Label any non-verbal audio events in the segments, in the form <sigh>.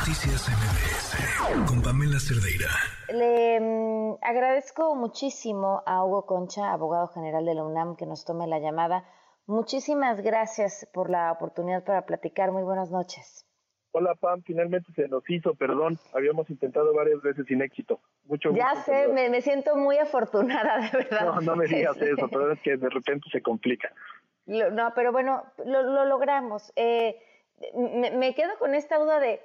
Noticias MBS con Pamela Cerdeira. Le mm, agradezco muchísimo a Hugo Concha, abogado general de la UNAM, que nos tome la llamada. Muchísimas gracias por la oportunidad para platicar. Muy buenas noches. Hola Pam, finalmente se nos hizo, perdón, habíamos intentado varias veces sin éxito. Mucho Ya sé, me, siento muy afortunada, <laughs> de verdad. No, no me digas eso, pero es que de repente se complica. no, pero bueno, lo, logramos. Eh, me, quedo con esta duda de,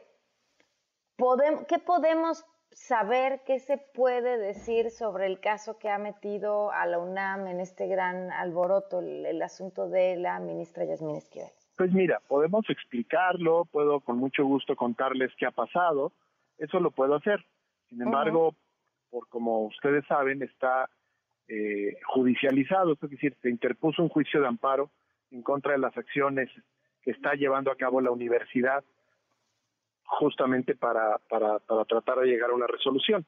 ¿qué podemos saber, qué se puede decir sobre el caso que ha metido a la UNAM en este gran alboroto, el, asunto de la ministra Yasmín Esquivel? Pues mira, podemos explicarlo, puedo con mucho gusto contarles qué ha pasado, eso lo puedo hacer. Sin embargo, por como ustedes saben, está eh, judicializado, es decir, se interpuso un juicio de amparo en contra de las acciones que está llevando a cabo la universidad justamente para, para, para tratar de llegar a una resolución.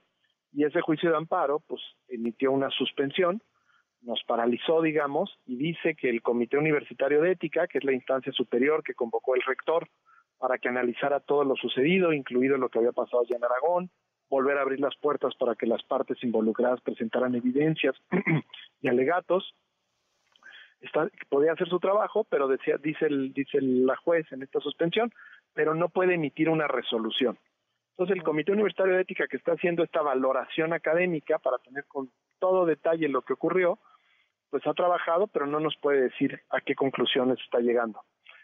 Y ese juicio de amparo, pues, emitió una suspensión nos paralizó, digamos, y dice que el Comité Universitario de Ética, que es la instancia superior que convocó el rector para que analizara todo lo sucedido, incluido lo que había pasado allá en Aragón, volver a abrir las puertas para que las partes involucradas presentaran evidencias <clears throat> y alegatos. Está, podía hacer su trabajo, pero decía, dice, el, dice la juez en esta suspensión, pero no puede emitir una resolución. Entonces el Comité Universitario de Ética que está haciendo esta valoración académica para tener con todo detalle lo que ocurrió, pues ha trabajado, pero no nos puede decir a qué conclusiones está llegando.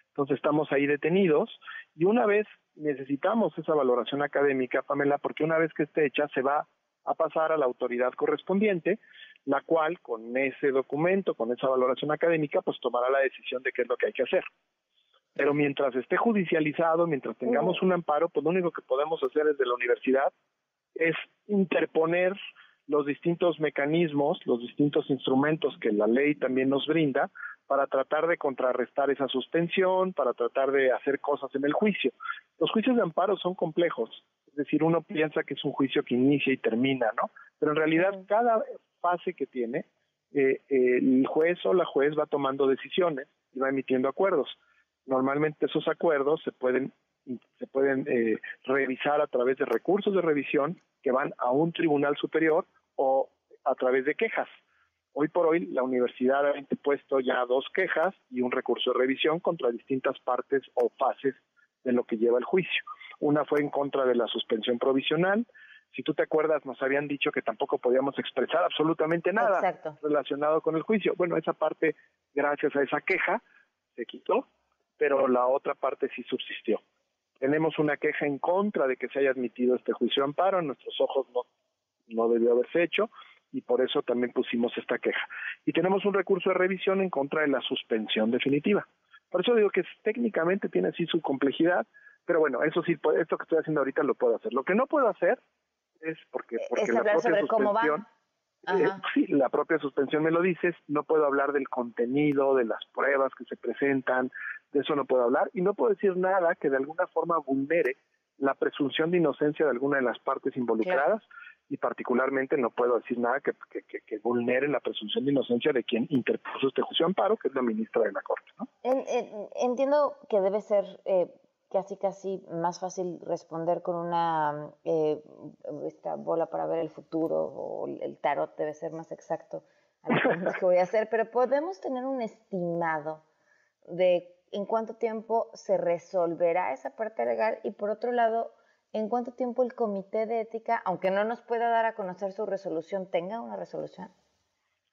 Entonces estamos ahí detenidos y una vez necesitamos esa valoración académica, Pamela, porque una vez que esté hecha se va a pasar a la autoridad correspondiente, la cual con ese documento, con esa valoración académica, pues tomará la decisión de qué es lo que hay que hacer. Pero mientras esté judicializado, mientras tengamos un amparo, pues lo único que podemos hacer desde la universidad es interponer los distintos mecanismos, los distintos instrumentos que la ley también nos brinda para tratar de contrarrestar esa suspensión, para tratar de hacer cosas en el juicio. Los juicios de amparo son complejos, es decir, uno piensa que es un juicio que inicia y termina, ¿no? Pero en realidad cada fase que tiene, eh, el juez o la juez va tomando decisiones y va emitiendo acuerdos. Normalmente esos acuerdos se pueden se pueden eh, revisar a través de recursos de revisión que van a un tribunal superior o a través de quejas. Hoy por hoy la universidad ha puesto ya dos quejas y un recurso de revisión contra distintas partes o fases de lo que lleva el juicio. Una fue en contra de la suspensión provisional. Si tú te acuerdas, nos habían dicho que tampoco podíamos expresar absolutamente nada relacionado con el juicio. Bueno, esa parte, gracias a esa queja, se quitó, pero la otra parte sí subsistió. Tenemos una queja en contra de que se haya admitido este juicio de amparo, en nuestros ojos no, no debió haberse hecho y por eso también pusimos esta queja. Y tenemos un recurso de revisión en contra de la suspensión definitiva. Por eso digo que técnicamente tiene así su complejidad, pero bueno, eso sí, esto que estoy haciendo ahorita lo puedo hacer. Lo que no puedo hacer es porque, porque la propia suspensión, eh, sí, la propia suspensión me lo dices, no puedo hablar del contenido, de las pruebas que se presentan, de eso no puedo hablar y no puedo decir nada que de alguna forma vulnere la presunción de inocencia de alguna de las partes involucradas y particularmente no puedo decir nada que, que, vulnere la presunción de inocencia de quien interpuso este juicio amparo, que es la ministra de la Corte. ¿no? entiendo que debe ser eh, casi casi más fácil responder con una eh, esta bola para ver el futuro o el tarot debe ser más exacto a lo que <laughs> voy a hacer, pero podemos tener un estimado de en cuánto tiempo se resolverá esa parte legal y por otro lado, en cuánto tiempo el comité de ética, aunque no nos pueda dar a conocer su resolución, tenga una resolución.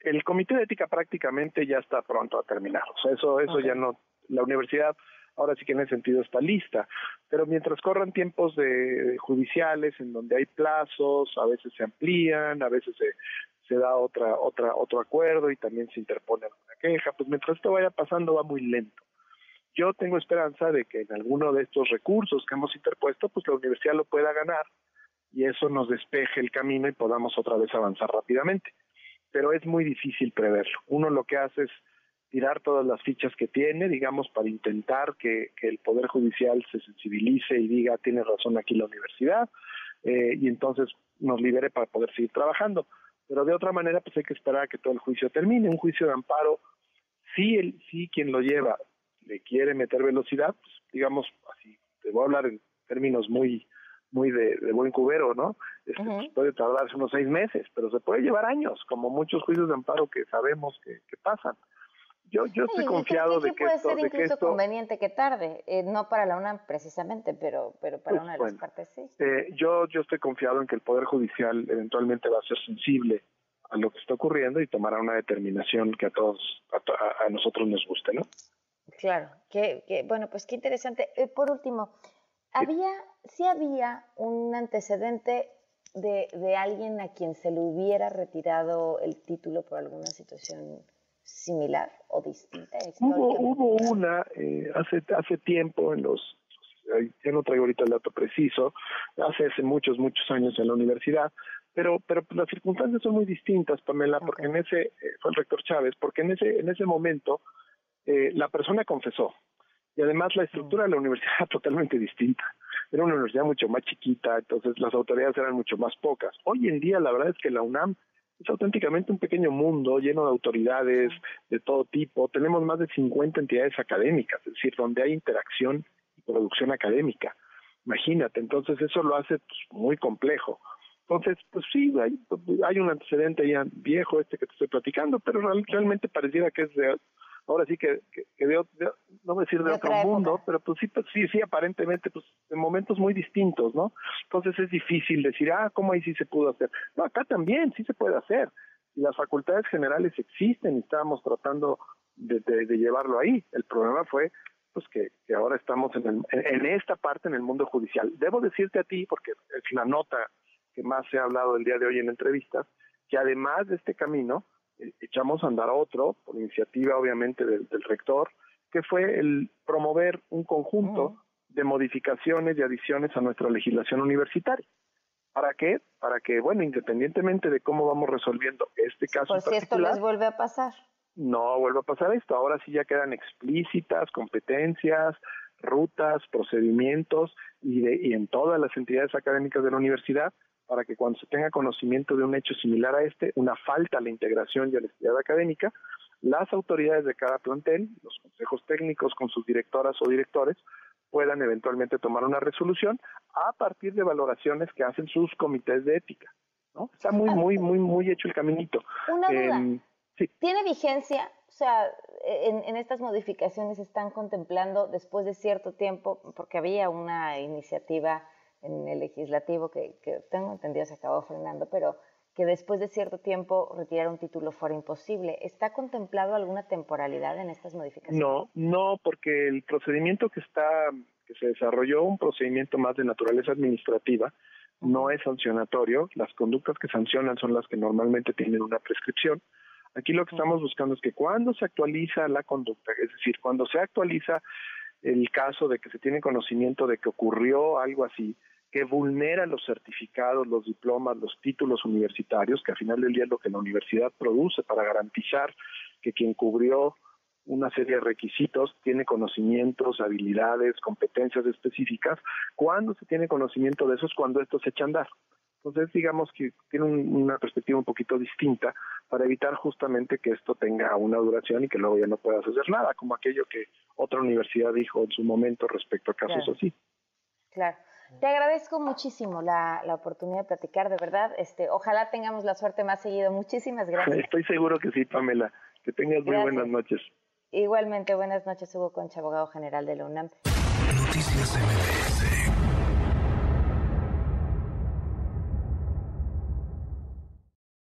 El comité de ética prácticamente ya está pronto a terminar. O sea, eso, eso ya no, la universidad ahora sí que en ese sentido está lista. Pero mientras corran tiempos de, judiciales en donde hay plazos, a veces se amplían, a veces se, se da otra, otra, otro acuerdo y también se interpone alguna queja, pues mientras esto vaya pasando va muy lento. Yo tengo esperanza de que en alguno de estos recursos que hemos interpuesto, pues la universidad lo pueda ganar y eso nos despeje el camino y podamos otra vez avanzar rápidamente. Pero es muy difícil preverlo. Uno lo que hace es tirar todas las fichas que tiene, digamos, para intentar que, el Poder Judicial se sensibilice y diga, tiene razón aquí la universidad, eh, y entonces nos libere para poder seguir trabajando. Pero de otra manera, pues hay que esperar a que todo el juicio termine. Un juicio de amparo, sí, el, sí quien lo lleva le quiere meter velocidad, pues digamos así, te voy a hablar en términos muy muy de, buen cubero, ¿no? Este, pues, puede tardarse unos seis meses, pero se puede llevar años, como muchos juicios de amparo que sabemos que, pasan. Yo, yo estoy confiado de que puede esto, ser incluso conveniente que tarde, eh, no para la UNAM precisamente, pero, pero para pues, una de las partes sí. Eh, yo, yo estoy confiado en que el Poder Judicial eventualmente va a ser sensible a lo que está ocurriendo y tomará una determinación que a todos, a, nosotros nos guste, ¿no? Claro, que, que bueno, pues qué interesante. Eh, por último, había, sí había un antecedente de, de, alguien a quien se le hubiera retirado el título por alguna situación similar o distinta. Hubo, hubo una eh, hace hace tiempo en los ya no traigo ahorita el dato preciso, hace, hace muchos, muchos años en la universidad, pero pero las circunstancias son muy distintas, Pamela, porque en ese, eh, fue el rector Chávez, porque en ese, en ese momento eh, la persona confesó, y además la estructura de la universidad era <laughs> totalmente distinta. Era una universidad mucho más chiquita, entonces las autoridades eran mucho más pocas. Hoy en día la verdad es que la UNAM es auténticamente un pequeño mundo lleno de autoridades de todo tipo. Tenemos más de 50 entidades académicas, es decir, donde hay interacción y producción académica. Imagínate, entonces eso lo hace pues, muy complejo. Entonces, pues sí, hay, hay un antecedente ya viejo este que te estoy platicando, pero realmente pareciera que es de ahora sí que, que, de, no voy a decir de, otro mundo, pero pues sí, pues sí, sí, aparentemente, pues en momentos muy distintos, ¿no? Entonces es difícil decir, ah, ¿cómo ahí sí se pudo hacer? No, acá también sí se puede hacer. Las facultades generales existen y estábamos tratando de, de, llevarlo ahí. El problema fue pues que, que ahora estamos en, el, en esta parte en el mundo judicial. Debo decirte a ti, porque es la nota que más se ha hablado el día de hoy en entrevistas, que además de este camino, echamos a andar otro, por iniciativa obviamente del, rector, que fue el promover un conjunto de modificaciones y adiciones a nuestra legislación universitaria. ¿Para qué? Para que, bueno, independientemente de cómo vamos resolviendo este caso. Pues si esto les vuelve a pasar. No vuelve a pasar esto. Ahora sí ya quedan explícitas competencias, rutas, procedimientos y, de, y en todas las entidades académicas de la universidad para que cuando se tenga conocimiento de un hecho similar a este, una falta a la integración y a la equidad académica, las autoridades de cada plantel, los consejos técnicos con sus directoras o directores, puedan eventualmente tomar una resolución a partir de valoraciones que hacen sus comités de ética. ¿no? Está muy, muy, muy, muy hecho el caminito. Una duda. Em, ¿Tiene vigencia? O sea, en, en, estas modificaciones están contemplando después de cierto tiempo, porque había una iniciativa en el legislativo que, que tengo entendido se acabó frenando, pero que después de cierto tiempo retirar un título fuera imposible. ¿Está contemplado alguna temporalidad en estas modificaciones? No, no, porque el procedimiento que está que se desarrolló un procedimiento más de naturaleza administrativa, no es sancionatorio, las conductas que sancionan son las que normalmente tienen una prescripción. Aquí lo que estamos buscando es que cuando se actualiza la conducta, es decir, cuando se actualiza el caso de que se tiene conocimiento de que ocurrió algo así, que vulnera los certificados, los diplomas, los títulos universitarios, que al final del día es lo que la universidad produce para garantizar que quien cubrió una serie de requisitos tiene conocimientos, habilidades, competencias específicas. Cuando se tiene conocimiento de eso es cuando esto se echa a andar. Entonces, digamos que tiene una perspectiva un poquito distinta para evitar justamente que esto tenga una duración y que luego ya no puedas hacer nada, como aquello que otra universidad dijo en su momento respecto a casos así. Claro. Te agradezco muchísimo la, la, oportunidad de platicar, de verdad. Este, ojalá tengamos la suerte más seguido. Muchísimas <laughs> gracias. Estoy seguro que sí, Pamela. Que tengas muy buenas noches. Igualmente, buenas noches, Hugo Concha, abogado general de la UNAM. Noticias